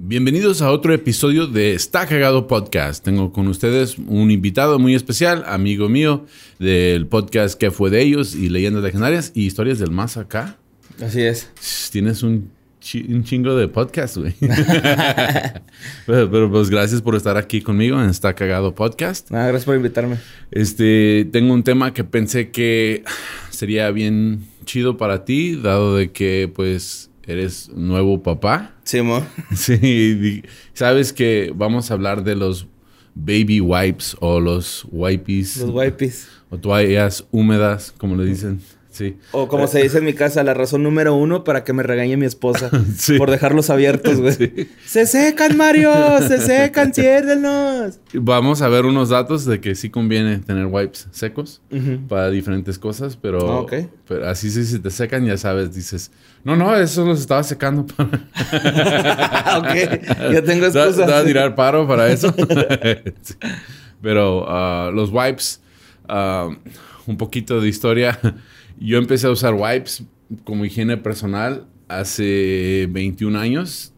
Bienvenidos a otro episodio de Está Cagado Podcast. Tengo con ustedes un invitado muy especial, amigo mío del podcast que fue de ellos y leyendas legendarias y historias del más acá. Así es. Tienes un, chingo de podcast, güey. pero, pues gracias por estar aquí conmigo en Está Cagado Podcast. Nada, gracias por invitarme. Este, tengo un tema que pensé que sería bien chido para ti, dado de que pues eres nuevo papá. Sí, mo. Sí, sabes que vamos a hablar de los baby wipes o los wipes. Los wipes. O toallas húmedas, como le dicen. O como se dice en mi casa, la razón número uno para que me regañe mi esposa. Por dejarlos abiertos, güey. Se secan, Mario. Se secan, ciérdenos. Vamos a ver unos datos de que sí conviene tener wipes secos para diferentes cosas, pero, ah, pero así sí, si te secan, ya sabes, dices, no, no, eso los estaba secando. ok, ya tengo excusas. Te a tirar paro para eso. Pero ah, los wipes, ah, un poquito de historia. Yo empecé a usar wipes como higiene personal hace 21 años.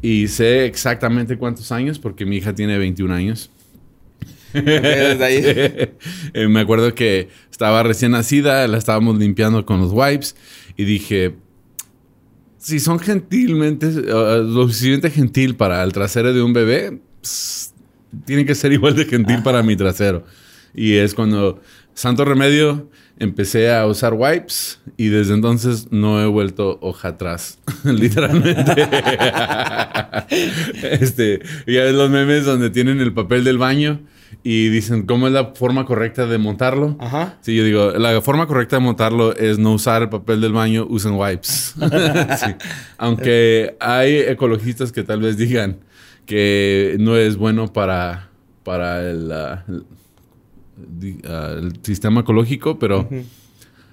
Y sé exactamente cuántos años porque mi hija tiene 21 años. Eh, me acuerdo que estaba recién nacida, la estábamos limpiando con los wipes y dije, si son gentilmente, uh, lo suficiente gentil para el trasero de un bebé, tiene que ser igual de gentil para mi trasero. Y es cuando Santo Remedio empecé a usar wipes y desde entonces no he vuelto hoja atrás, literalmente. este, ya ves los memes donde tienen el papel del baño y dicen cómo es la forma correcta de montarlo. Ajá. Sí, yo digo, la forma correcta de montarlo es no usar el papel del baño, usen wipes. Aunque hay ecologistas que tal vez digan que no es bueno para, para el el sistema ecológico, pero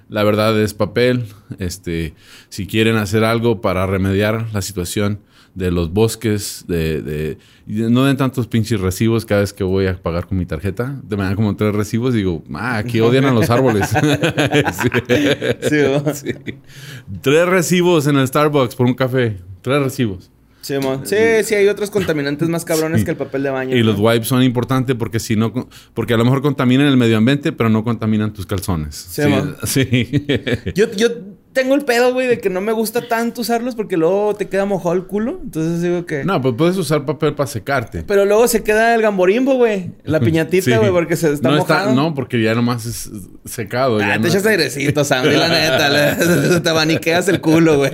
la verdad es papel. Este, si quieren hacer algo para remediar la situación de los bosques, de, no den tantos pinches recibos cada vez que voy a pagar con mi tarjeta. De manera como tres recibos digo, ah, aquí odian a los árboles. Tres recibos en el Starbucks por un café. Tres recibos. Sí, sí, sí, hay otros contaminantes más cabrones que el papel de baño. Y los wipes son importantes porque si no, porque a lo mejor contaminan el medio ambiente, pero no contaminan tus calzones. Sí, sí. yo, yo tengo el pedo, güey, de que no me gusta tanto usarlos porque luego te queda mojado el culo. Entonces digo que. No, pues puedes usar papel para secarte. Pero luego se queda el gamborimbo, güey. La piñatita, güey, porque se está no mojado. no, porque ya nomás es secado. Ah, te echas airecito, Sammy, la neta. te abaniqueas el culo, güey.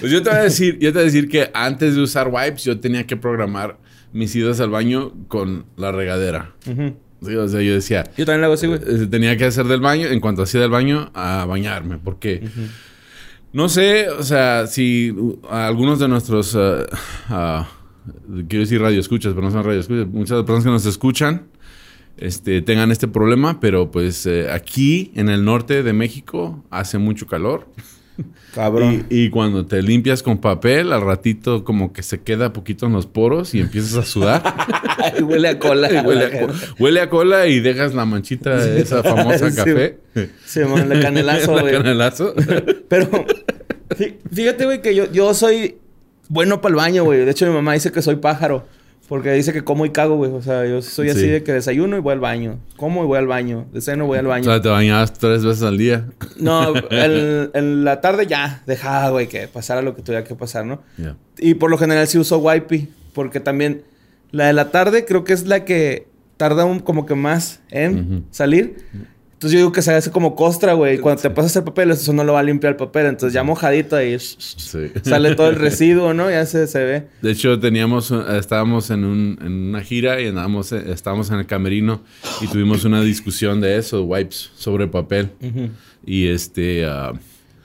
pues yo te voy a decir, yo te voy a decir que antes de usar wipes, yo tenía que programar mis idas al baño con la regadera. Sí, o sea, yo decía. Yo también lo hago así, güey. Eh, tenía que hacer del baño, en cuanto hacía del baño, a bañarme. Porque. No sé, o sea, si algunos de nuestros. Uh, quiero decir radio escuchas, pero no son radio escuchas. Muchas personas que nos escuchan. Este, tengan este problema, pero pues eh, aquí en el norte de México hace mucho calor. Cabrón. Y, cuando te limpias con papel, al ratito como que se queda poquito en los poros y empiezas a sudar. huele a cola. huele, a, cola y dejas la manchita de esa famosa café. Sí, man, la canelazo, güey. canelazo. Pero fíjate, güey, que yo, yo soy bueno para el baño, güey. De hecho, mi mamá dice que soy pájaro. Porque dice que como y cago, güey. O sea, yo soy así de que desayuno y voy al baño. Como y voy al baño. Desayuno y voy al baño. O sea, te bañabas tres veces al día. No, en la tarde ya. Dejaba, güey, que pasara lo que tuviera que pasar, ¿no? Y por lo general sí uso wipey. Porque también la de la tarde creo que es la que tarda un, como que más en salir. Entonces yo digo que se hace como costra, güey. Cuando te pasas el papel, eso no lo va a limpiar el papel. Entonces ya mojadito ahí sale todo el residuo, ¿no? Ya se, se ve. De hecho, teníamos, estábamos en, un, en una gira y andábamos, estábamos en el camerino y tuvimos una discusión de eso, wipes sobre papel. Y este... Uh,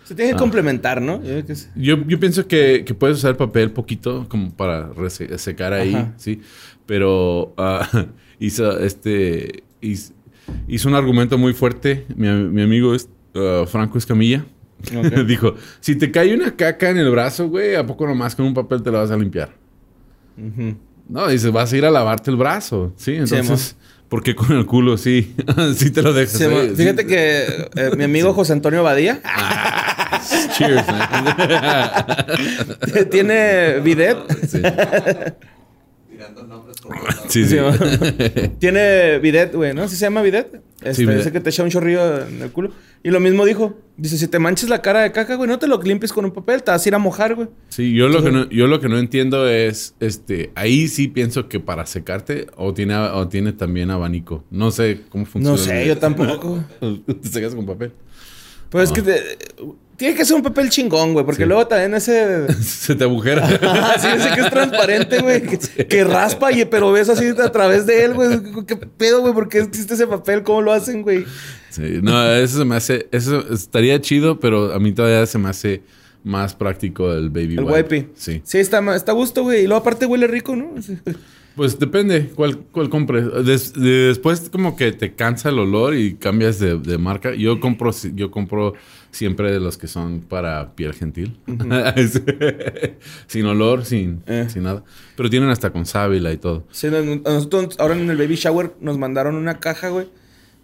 Se tiene que Ah. complementar, ¿no? Yo que Yo, yo pienso que, que puedes usar papel poquito como para secar ahí, Ajá. sí. Pero ah, hizo este hizo, hizo un argumento muy fuerte. Mi, mi amigo es ah, Franco Escamilla. Ok. Dijo, si te cae una caca en el brazo, güey, ¿a poco nomás con un papel te la vas a limpiar? Ujú. No, dice, vas a ir a lavarte el brazo. Sí, entonces, mo. ¿por qué con el culo? Sí, sí te lo dejas. Sí, ahí, sí. Fíjate que eh, mi amigo José Antonio Badía Cheers, man. tiene bidet. Sí. Tirando nombres por todos lados. Sí, sí. Tiene bidet, güey, ¿no? ¿Sí se llama bidet? Este, bidet. Ese que te echa un chorrillo en el culo. Y lo mismo dijo. Dice, si te manches la cara de caca, güey, no te lo limpies con un papel, te vas a ir a mojar, güey. Sí, yo lo que no, yo lo que no entiendo es, este, ahí sí pienso que para secarte o tiene, o tiene también abanico. No sé cómo funciona. No sé, yo tampoco. Te secas con papel. Pues es que te- tiene que ser un papel chingón, güey, porque Sí. luego también ese... Se te agujera. Ah, sí, ese que es transparente, güey. Que, que raspa, y, pero ves así a través de él, güey. ¿Qué pedo, güey? ¿Por qué existe ese papel? ¿Cómo lo hacen, güey? Sí, no, eso se me hace, eso estaría chido, pero a mí todavía se me hace más práctico el baby El wipe. Sí. Sí, está, está a gusto, güey. Y luego aparte huele rico, ¿no? Pues depende cuál, cuál compres. Des- de- después como que te cansa el olor y cambias de, de marca. Yo compro, yo compro siempre de los que son para piel gentil. sin olor, sin, Eh. sin nada. Pero tienen hasta con sábila y todo. Sí, a nosotros ahora en el baby shower nos mandaron una caja, güey,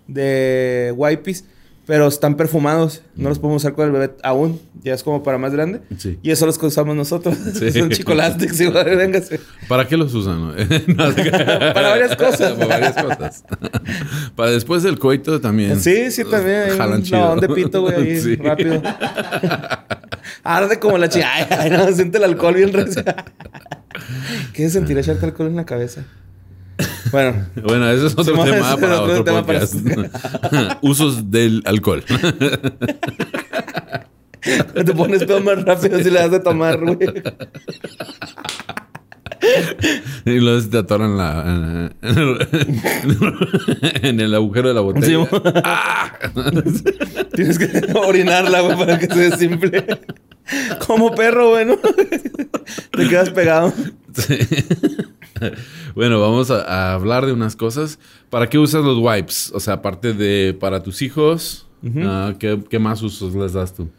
de wipes, pero están perfumados. No los podemos usar con el bebé aún. Ya es como para más grande. Sí. Y eso los que usamos nosotros. Sí. Son chicolastics, igual, véngase. ¿Para qué los usan? no? No, Para varias cosas. Para varias cosas. Para después del coito también. Sí, sí, también. Jalan chido. lavón de pito, güey, ahí, Sí. rápido. Arde como la chica. Ay, ay, no, siente el alcohol bien recio. ¿Qué se sentir echarte alcohol en la cabeza? Bueno, Bueno, ese es otro tema para otro otro tema para- podcast. Usos del alcohol. te pones pedo más rápido si le das de tomar, güey. Y luego se te atoran la, en, el, en el agujero de la botella. Sí, mo- Tienes que orinarla, güey, para que se desinfle. Como perro, güey, ¿no? Te quedas pegado. Sí. Bueno, vamos a, a hablar de unas cosas. ¿Para qué usas los wipes? O sea, aparte de para tus hijos, ah, ¿qué, qué más usos les das tú?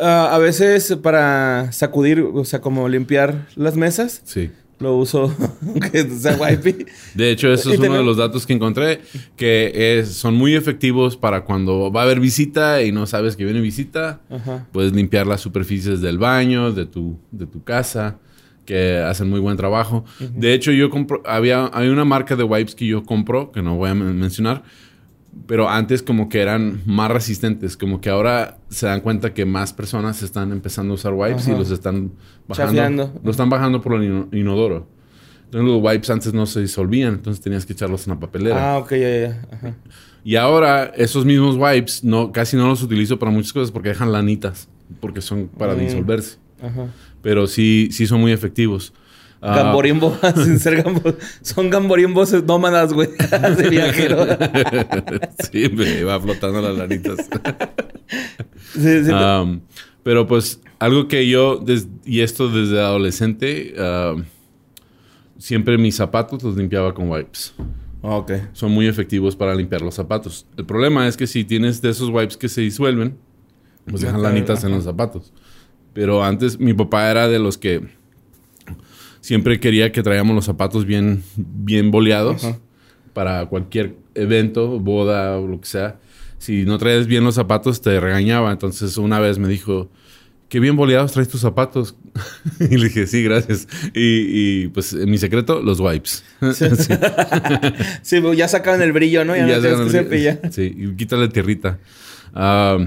Ah, a veces para sacudir, o sea, como limpiar las mesas, Sí. lo uso aunque sea wipey. De hecho, eso es uno de los datos que encontré, que es- son muy efectivos para cuando va a haber visita y no sabes que viene visita. Ajá. Puedes limpiar las superficies del baño, de tu, de tu casa, que hacen muy buen trabajo. De hecho, yo compro, había, hay una marca de wipes que yo compro, que no voy a men- mencionar, pero antes como que eran más resistentes, como que ahora se dan cuenta que más personas están empezando a usar wipes y los están bajando. Los están bajando por el ino- inodoro. Entonces los wipes antes no se disolvían, entonces tenías que echarlos en la papelera. Ah, ok, ya, ya. Y ahora esos mismos wipes no, casi no los utilizo para muchas cosas porque dejan lanitas, porque son para Mm. disolverse. Ajá. Pero sí, sí son muy efectivos. Ah, Gamborimbo, sin ser gambo. Son gamborimbos nómadas, güey. De viajero. sí, me va flotando las lanitas. Sí, sí. Um, pero pues algo que yo, des- y esto desde adolescente, um, siempre mis zapatos los limpiaba con wipes. ok. Son muy efectivos para limpiar los zapatos. El problema es que si tienes de esos wipes que se disuelven, pues dejan lanitas en los zapatos. Pero antes mi papá era de los que siempre quería que traíamos los zapatos bien, bien boleados Ajá. para cualquier evento, boda o lo que sea. Si no traes bien los zapatos, te regañaba. Entonces una vez me dijo, qué bien boleados traes tus zapatos. y le dije, sí, gracias. Y, y, pues mi secreto, los wipes. Sí. Sí, pues, ya sacaban el brillo, ¿no? Ya, no tienes se que. Sí, y quítale tierrita. Ah,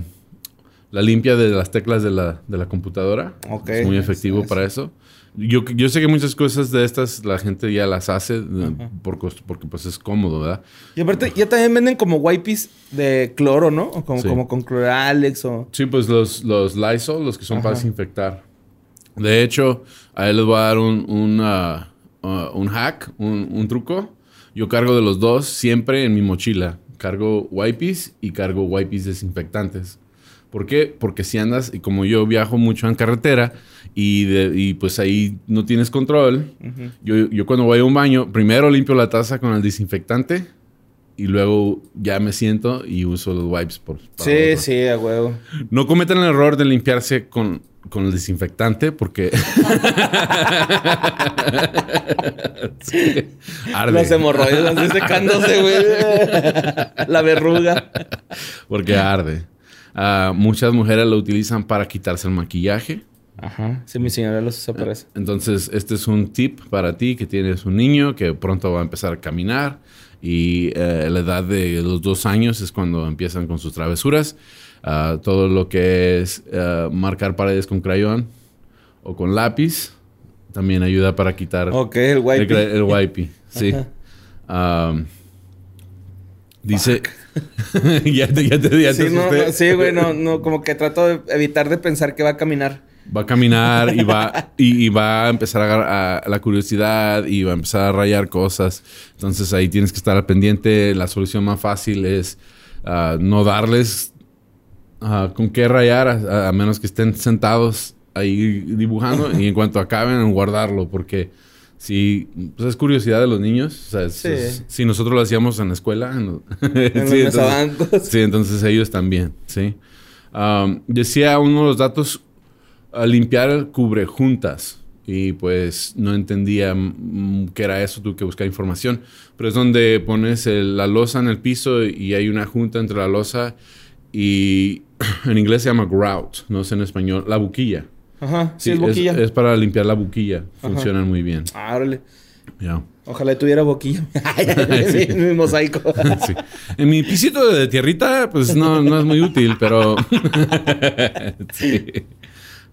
la limpia de las teclas de la, de la computadora. Ok. Es muy efectivo Eso, para eso. Yo, yo sé que muchas cosas de estas la gente ya las hace eh, por costo, porque pues es cómodo, ¿verdad? Y aparte, ya también venden como wipes de cloro, ¿no? O como, Sí. como con cloralex o... Sí, pues los, los Lysol, los que son para Ajá. desinfectar. De hecho, a él les voy a dar un, un, ah, ah, un hack, un, un truco. Yo cargo de los dos siempre en mi mochila. Cargo wipes y cargo wipes desinfectantes. ¿Por qué? Porque si andas, y como yo viajo mucho en carretera y, de- y pues ahí no tienes control, yo, yo cuando voy a un baño, primero limpio la taza con el desinfectante y luego ya me siento y uso los wipes. Por, Sí, otro. sí, a huevo. No cometan el error de limpiarse con, con el desinfectante porque... Sí. Arde. Los hemorroides así secándose, güey. La verruga. Porque arde. Ah, muchas mujeres lo utilizan para quitarse el maquillaje. Ajá. Sí, mi señora los usa para eso. Entonces, este es un tip para ti que tienes un niño que pronto va a empezar a caminar y eh, la edad de los dos años es cuando empiezan con sus travesuras. Ah, todo lo que es eh, marcar paredes con crayón o con lápiz también ayuda para quitar Ok, el cra- el wipey. Sí. Am, dice... ya te, ya te, ya te Sí, no, asusté. no, sí, güey, no, no, como que trato de evitar de pensar que va a caminar. Va a caminar y va, y, y va a empezar a la curiosidad y va a empezar a rayar cosas. Entonces ahí tienes que estar al pendiente. La solución más fácil es ah, no darles ah, con qué rayar, a, a menos que estén sentados ahí dibujando y en cuanto acaben, guardarlo, porque si pues es curiosidad de los niños. O sea, Sí. es- si nosotros lo hacíamos en la escuela, en En los Sí, entonces-. Sí, entonces ellos también, sí. Um, decía uno de los datos, a limpiar cubre juntas. Y pues no entendía mm, qué era eso, tuve que buscar información. Pero es donde pones el- la losa en el piso y hay una junta entre la losa y en inglés se llama grout, no sé en español, la buquilla. Ajá, sí, es boquilla. Es, para limpiar la buquilla, funcionan muy bien. Ah, órale. Ya. Ojalá tuviera boquilla. mi, mi mosaico. Sí. En mi pisito de tierrita, pues no, no es muy útil, pero. sí.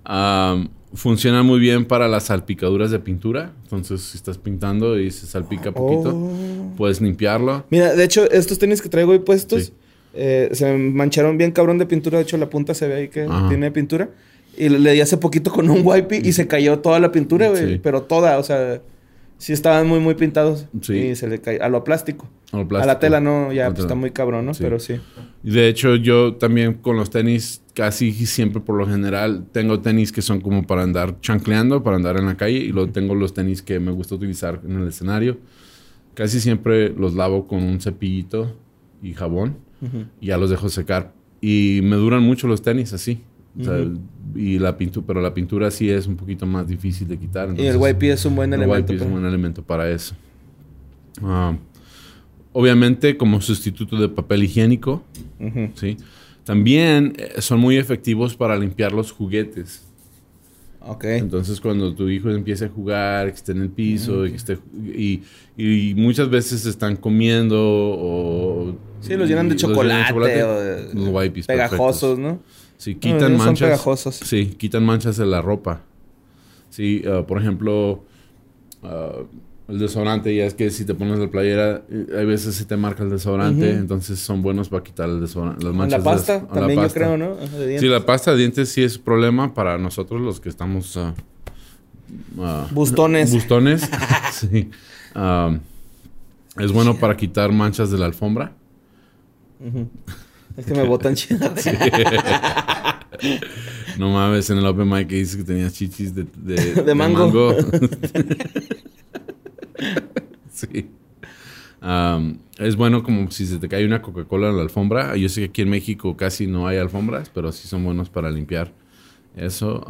Am, funciona muy bien para las salpicaduras de pintura. Entonces, si estás pintando y se salpica poquito, Oh. puedes limpiarlo. Mira, de hecho, estos tenis que traigo hoy puestos Sí. eh, se mancharon bien cabrón de pintura. De hecho, la punta se ve ahí que Ajá. tiene pintura. Y le di hace poquito con un wipe y se cayó toda la pintura, güey. Sí. Pero toda, o sea, sí estaban muy, muy pintados. Sí. Y se le cayó. A lo plástico. A lo A plástico. la tela no, ya A pues, está muy cabrón, ¿no? Sí. Pero sí. De hecho, yo también con los tenis, casi siempre por lo general, tengo tenis que son como para andar chancleando, para andar en la calle, y luego tengo los tenis que me gusta utilizar en el escenario. Casi siempre los lavo con un cepillito y jabón, y ya los dejo secar. Y me duran mucho los tenis así. O sea, y la pintura, pero la pintura sí es un poquito más difícil de quitar. y el wipe es un buen el elemento. wipe es un buen elemento para eso. Ah, obviamente, como sustituto de papel higiénico. ¿sí? También eh, son muy efectivos para limpiar los juguetes. Entonces, cuando tu hijo empiece a jugar, que esté en el piso y que esté... Y, y muchas veces están comiendo o... Sí, los llenan de y chocolate, o de- wipes pegajosos, perfectos. ¿no? Sí, quitan míos son manchas. pegajosos. Sí, quitan manchas de la ropa. Sí, ah, por ejemplo, ah, el desodorante, ya es que si te pones la playera, eh, hay veces se te marca el desodorante, entonces son buenos para quitar el desodorante, las manchas. la de pasta, o también yo pasta. creo, ¿no? De Sí, la pasta de dientes sí es problema para nosotros los que estamos... ah, ah, Bustones. Bustones, sí. Es bueno para quitar manchas de la alfombra. Es que me botan chido. No mames, en el Open Mic que dices que tenías chichis de, de, De mango. sí. Es bueno como si se te cae una Coca-Cola en la alfombra. Yo sé que aquí en México casi no hay alfombras, pero sí son buenos para limpiar eso.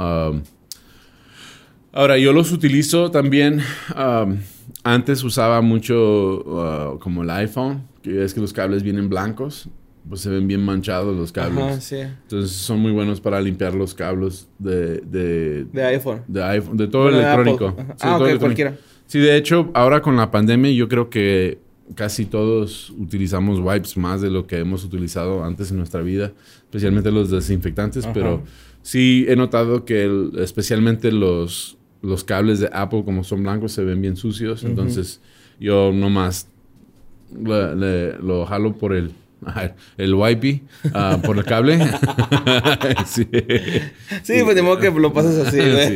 Ahora, yo los utilizo también. am, antes usaba mucho ah, como el iPhone, que es que los cables vienen blancos. Pues se ven bien manchados los cables. Ajá, sí. Entonces son muy buenos para limpiar los cables de, de, De iPhone. de iPhone, de todo Bueno, electrónico. Sí, Ah, de todo electrónico. cualquiera. Sí, de hecho, ahora con la pandemia yo creo que casi todos utilizamos wipes más de lo que hemos utilizado antes en nuestra vida, especialmente los desinfectantes, Ajá. pero sí he notado que el- especialmente los, los cables de Apple como son blancos se ven bien sucios, entonces yo nomás le- le- lo jalo por el el wipey ah, por el cable. sí. Sí, pues de modo que lo pasas así. Sí.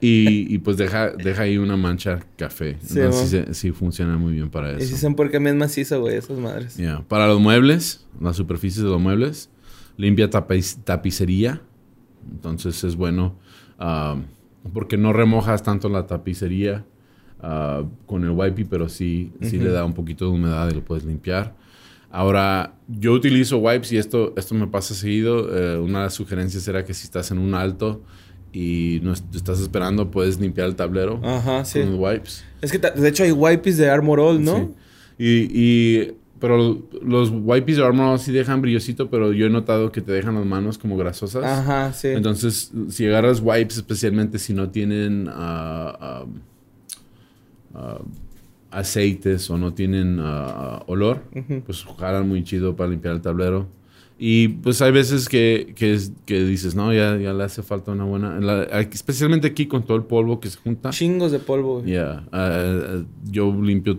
Y, y pues deja, deja ahí una mancha café. Sí, Entonces sí, funciona muy bien para Y si eso. son porque es macizo, güey, esas madres. Para los muebles, las superficies de los muebles, limpia tapicería. Entonces es bueno ah, porque no remojas tanto la tapicería ah, con el wipey, pero sí, sí le da un poquito de humedad y lo puedes limpiar. Ahora, yo utilizo wipes y esto, esto me pasa seguido. Eh, una de las sugerencias era que si estás en un alto y no estás esperando, puedes limpiar el tablero Ajá, sí. con wipes. Es que de hecho hay wipes de Armor All, ¿no? Sí. Y, pero los wipes de Armor All sí dejan brillosito, pero yo he notado que te dejan las manos como grasosas. Ajá, sí. Entonces, si agarras wipes, especialmente si no tienen uh, aceites o no tienen ah, olor, pues jalan muy chido para limpiar el tablero. Y pues hay veces que, que, que dices, no, ya, ya, le hace falta una buena. especialmente aquí con todo el polvo que se junta. Chingos de polvo. Ya. Ah, yo limpio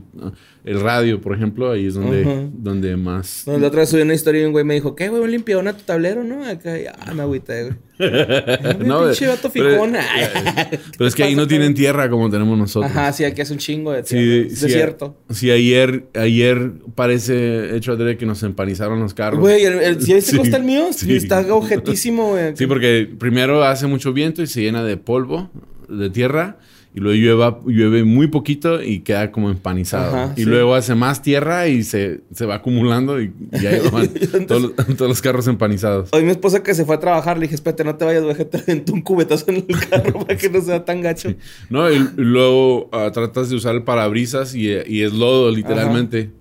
el radio, por ejemplo, ahí es donde, donde más. la otra vez subí una historia y un güey me dijo, ¿qué, güey? Un limpiadón a tu tablero, ¿no? Acá, ah, me agüité, güey. No, pinche vato. Pero, es que ahí no tienen tierra como tenemos nosotros. Ajá, sí, aquí es un chingo de tierra. Sí, desierto. Sí, ayer, ayer parece hecho de que nos empanizaron los carros. Güey, el, ¿si este costa el mío? Está objetísimo, güey. Sí, porque primero hace mucho viento y se llena de polvo, de tierra y luego llueve, llueve muy poquito y queda como empanizado. y luego hace más tierra y se, se va acumulando y, ya van todos, los carros empanizados. Hoy mi esposa que se fue a trabajar le dije, espérate, no te vayas, güey, te un cubetazo en el carro para que no sea tan gacho. No, y, luego ah, tratas de usar el parabrisas y, es lodo, literalmente.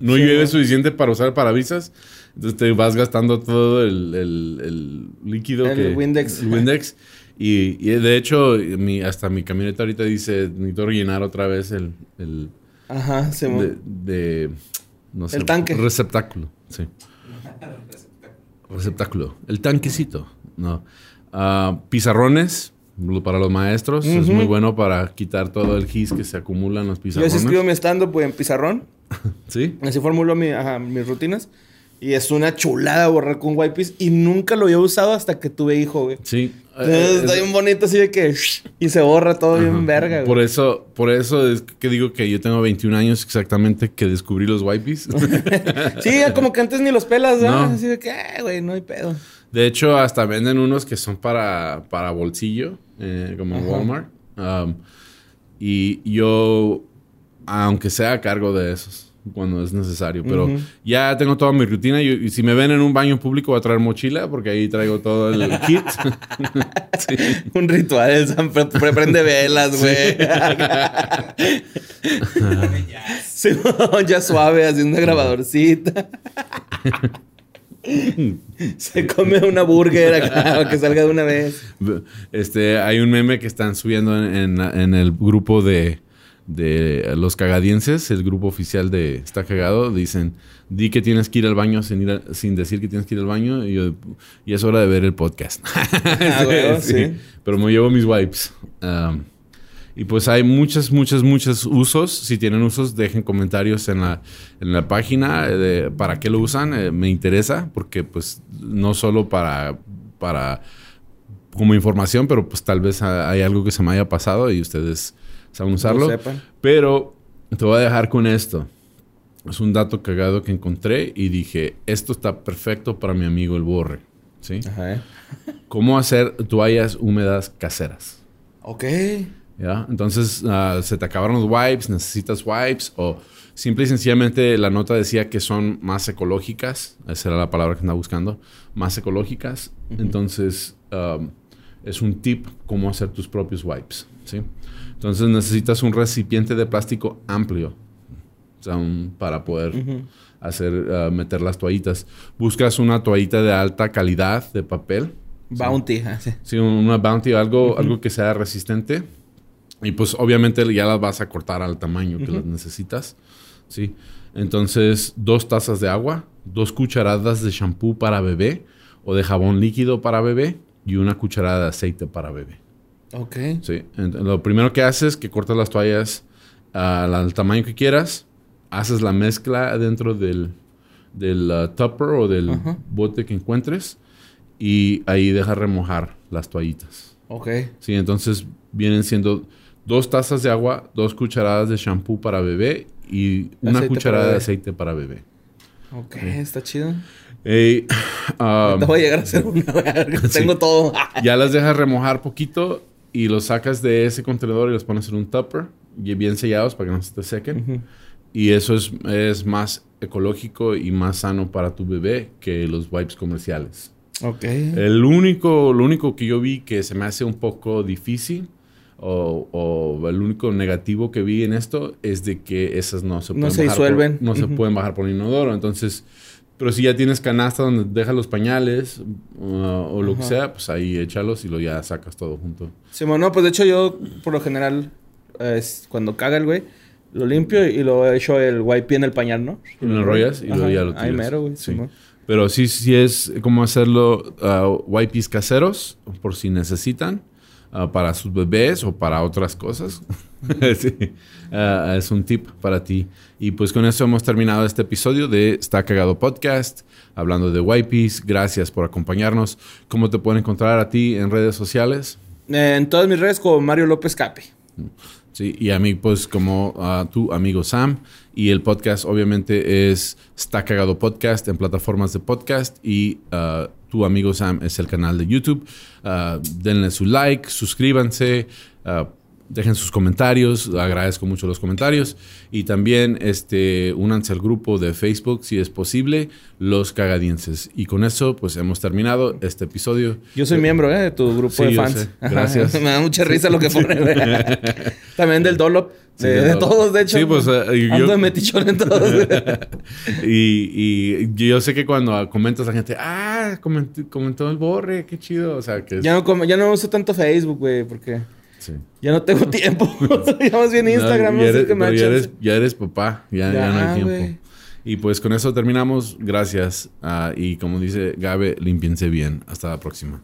No llueve suficiente para usar el parabrisas. Entonces te vas gastando todo el, el, líquido el que... Windex. El Windex. Y, de hecho, mi, hasta mi camioneta ahorita dice, necesito rellenar otra vez el... el Ajá, se de, de, no sé, El tanque. Receptáculo, sí. receptáculo. El tanquecito, no. Uh, pizarrones para los maestros. Es muy bueno para quitar todo el gis que se acumula en los pizarrones. Yo escribo mi stand-up en pizarrón. ¿Sí? Así formulo mi, mis rutinas. Y es una chulada borrar con wipes. Y nunca lo había usado hasta que tuve hijo, güey. Sí. Entonces, está bien bonito así de que... Y se borra todo bien verga, güey. Por eso, por eso es que digo que yo tengo 21 años exactamente que descubrí los wipes. sí, como que antes ni los pelas, ¿no? Así de que, güey, no hay pedo. De hecho, hasta venden unos que son para, para bolsillo, eh, como en Walmart. Um, y yo, aunque sea a cargo de esos cuando es necesario. Pero ya tengo toda mi rutina y, si me ven en un baño público voy a traer mochila porque ahí traigo todo el kit. Un ritual, prende velas, güey. ya suave, haciendo una grabadorcita. Se come una burger acá para que salga de una vez. Este, hay un meme que están subiendo en el grupo de de los cagadienses, el grupo oficial de Está Cagado, dicen, di que tienes que ir al baño sin, ir sin decir que tienes que ir al baño y, es hora de ver el podcast. Ah, sí, Pero me llevo mis wipes. y pues hay muchos, muchos, muchos usos. Si tienen usos, dejen comentarios en la, en la página de para qué lo usan. Eh, me interesa porque pues no solo para... para como información, pero pues tal vez hay algo que se me haya pasado y ustedes saben usarlo. pero te voy a dejar con esto. Es un dato cagado que encontré y dije, esto está perfecto para mi amigo el borre. ¿Sí? Ajá. ¿Cómo hacer toallas húmedas caseras? Ok. ¿Ya? Entonces, ah, se te acabaron los wipes, necesitas wipes o simple y sencillamente la nota decía que son más ecológicas. Esa era la palabra que andaba buscando. Más ecológicas. Entonces, es un tip cómo hacer tus propios wipes. ¿sí? Entonces necesitas un recipiente de plástico amplio para poder hacer, ah, meter las toallitas. Buscas una toallita de alta calidad de papel. Bounty. ¿sí? sí, una bounty, algo, algo que sea resistente. Y pues obviamente ya las vas a cortar al tamaño que las necesitas. ¿sí? Entonces, dos tazas de agua, dos cucharadas de shampoo para bebé o de jabón líquido para bebé y una cucharada de aceite para bebé. Ok. Sí. Lo primero que haces es que cortas las toallas al tamaño que quieras. Haces la mezcla dentro del, del uh, tupper o del bote que encuentres. Y ahí dejas remojar las toallitas. Ok. Sí, entonces vienen siendo dos tazas de agua, dos cucharadas de shampoo para bebé y una cucharada de aceite para bebé. Ok, está chido. Ey, um, voy a llegar a hacer una, Tengo todo. ya las dejas remojar poquito y los sacas de ese contenedor y los pones en un tupper y bien sellados para que no se te sequen. Y eso es, es más ecológico y más sano para tu bebé que los wipes comerciales. Ok. El único, lo único que yo vi que se me hace un poco difícil o, el único negativo que vi en esto es de que esas no se pueden bajar disuelven. no se pueden bajar por inodoro. Entonces, pero si ya tienes canasta donde dejas los pañales uh, o lo que sea, pues ahí échalos y lo ya sacas todo junto. Sí, bueno, pues de hecho yo por lo general es cuando caga el güey lo limpio y lo echo el wipe en el pañal, ¿no? Y lo enrollas y luego ya lo tiras. Ahí mero, güey. Sí. Pero sí, sí es como hacerlo uh, caseros por si necesitan. Ah, para sus bebés o para otras cosas. Ah, es un tip para ti. Y pues con eso hemos terminado este episodio de Está Cagado Podcast, hablando de Wipes. Gracias por acompañarnos. ¿Cómo te pueden encontrar a ti en redes sociales? En todas mis redes como Mario López Capi. Sí, y a mí pues como a tu amigo Sam. Y el podcast obviamente es Está Cagado Podcast en plataformas de podcast y uh, tu amigo Sam es el canal de YouTube. Uh, denle su like, suscríbanse, uh, dejen sus comentarios, agradezco mucho los comentarios. Y también este, únanse al grupo de Facebook, si es posible, Los Cagadienses. Y con eso, pues hemos terminado este episodio. Yo soy miembro ¿eh? de tu grupo de fans. Gracias. Me da mucha risa lo que pone. también del Dolop. de, todos, de hecho. Sí, pues uh, ando de metichón en todos. y, y, yo sé que cuando comentas la gente, ah, comentó, el borre, qué chido. O sea, que ya, no, ya no uso tanto Facebook, güey, porque ya no tengo tiempo. ya más bien Instagram. No, ya, eres, ya, eres, ya, eres, papá. Ya, ya no hay tiempo. Y pues con eso terminamos. Gracias. Uh, y como dice Gabe, limpiense bien. Hasta la próxima.